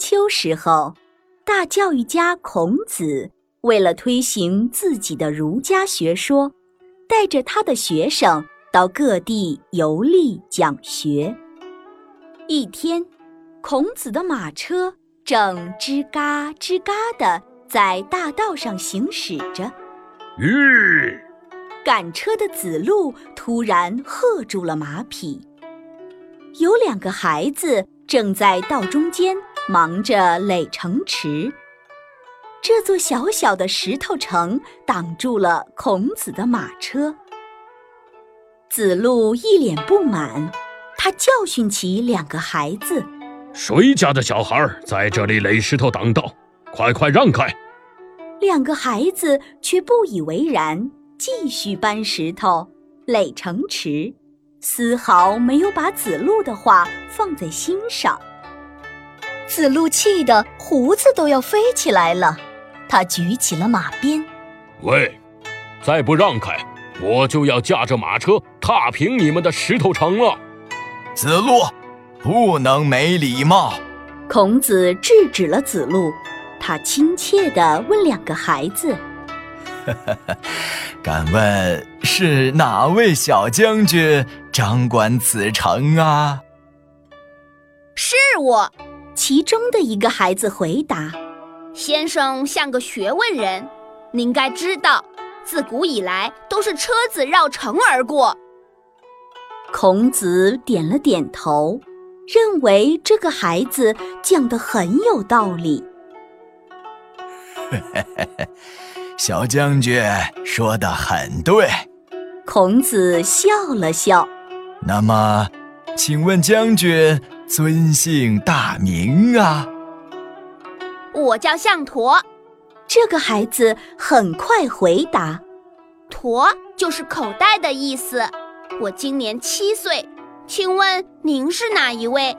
周时候，大教育家孔子为了推行自己的儒家学说，带着他的学生到各地游历讲学。一天，孔子的马车正吱嘎吱嘎的在大道上行驶着。吁！赶车的子路突然喝住了马匹。有两个孩子正在道中间忙着垒城池。这座小小的石头城挡住了孔子的马车。子路一脸不满，他教训起两个孩子：“谁家的小孩在这里垒石头挡道？快快让开！”两个孩子却不以为然，继续搬石头、垒城池，丝毫没有把子路的话放在心上。子路气得胡子都要飞起来了，他举起了马鞭：“喂，再不让开，我就要驾着马车踏平你们的石头城了！”子路，不能没礼貌。孔子制止了子路。他亲切地问两个孩子：“ 敢问是哪位小将军掌管此城啊？”“是我。”其中的一个孩子回答：“先生像个学问人，您该知道，自古以来都是车子绕城而过。”孔子点了点头，认为这个孩子讲的很有道理。小将军说的很对。孔子笑了笑。那么，请问将军尊姓大名啊？我叫项佗。这个孩子很快回答：“佗就是口袋的意思。我今年七岁，请问您是哪一位？”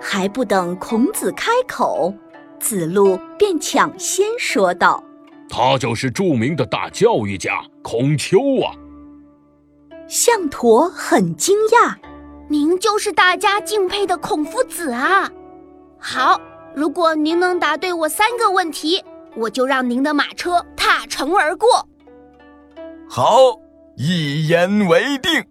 还不等孔子开口。子路便抢先说道：“他就是著名的大教育家孔丘啊！”项佗很惊讶：“您就是大家敬佩的孔夫子啊！”好，如果您能答对我三个问题，我就让您的马车踏城而过。好，一言为定。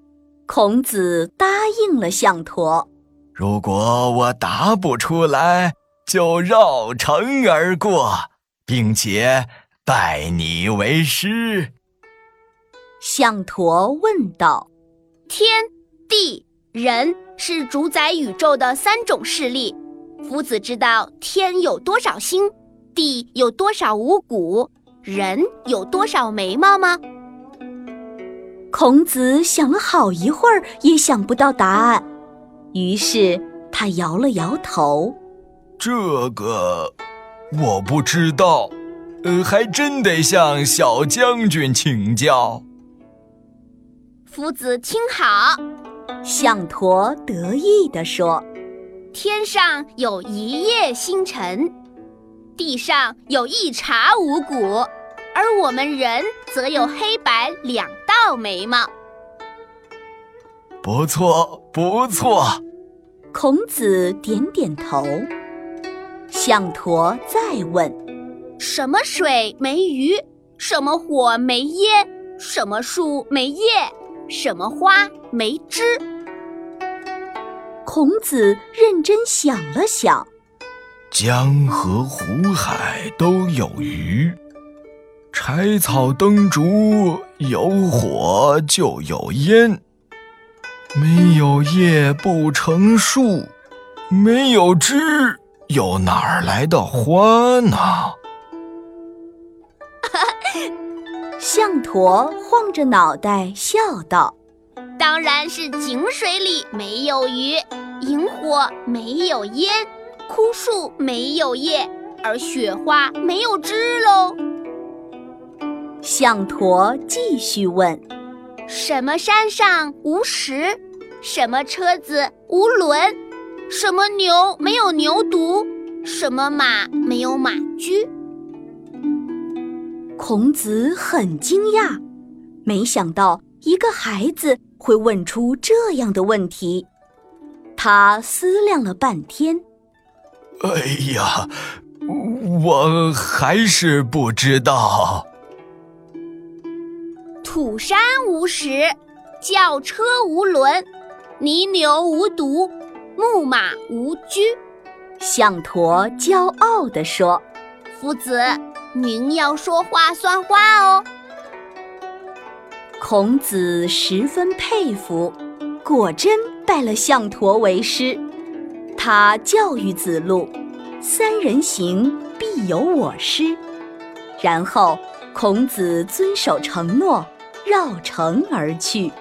孔子答应了项佗：“如果我答不出来。”就绕城而过，并且拜你为师。项佗问道：“天地人是主宰宇宙的三种势力，夫子知道天有多少星，地有多少五谷，人有多少眉毛吗？”孔子想了好一会儿，也想不到答案，于是他摇了摇头。这个我不知道，呃，还真得向小将军请教。夫子听好，项佗得意地说：“天上有一夜星辰，地上有一茬五谷，而我们人则有黑白两道眉毛。”不错，不错。孔子点点头。项佗再问：“什么水没鱼？什么火没烟？什么树没叶？什么花没枝？”孔子认真想了想：“江河湖海都有鱼，柴草灯烛有火就有烟，没有叶不成树，没有枝。”又哪儿来的花呢？象驼晃着脑袋笑道：“当然是井水里没有鱼，萤火没有烟，枯树没有叶，而雪花没有枝喽。”项佗继续问：“什么山上无石？什么车子无轮？”什么牛没有牛犊？什么马没有马驹？孔子很惊讶，没想到一个孩子会问出这样的问题。他思量了半天，哎呀，我还是不知道。土山无石，轿车无轮，泥牛无犊，木马无驹。象驼骄傲地说：“夫子，您要说话算话哦。”孔子十分佩服，果真拜了象驼为师。他教育子路：“三人行，必有我师。”然后，孔子遵守承诺，绕城而去。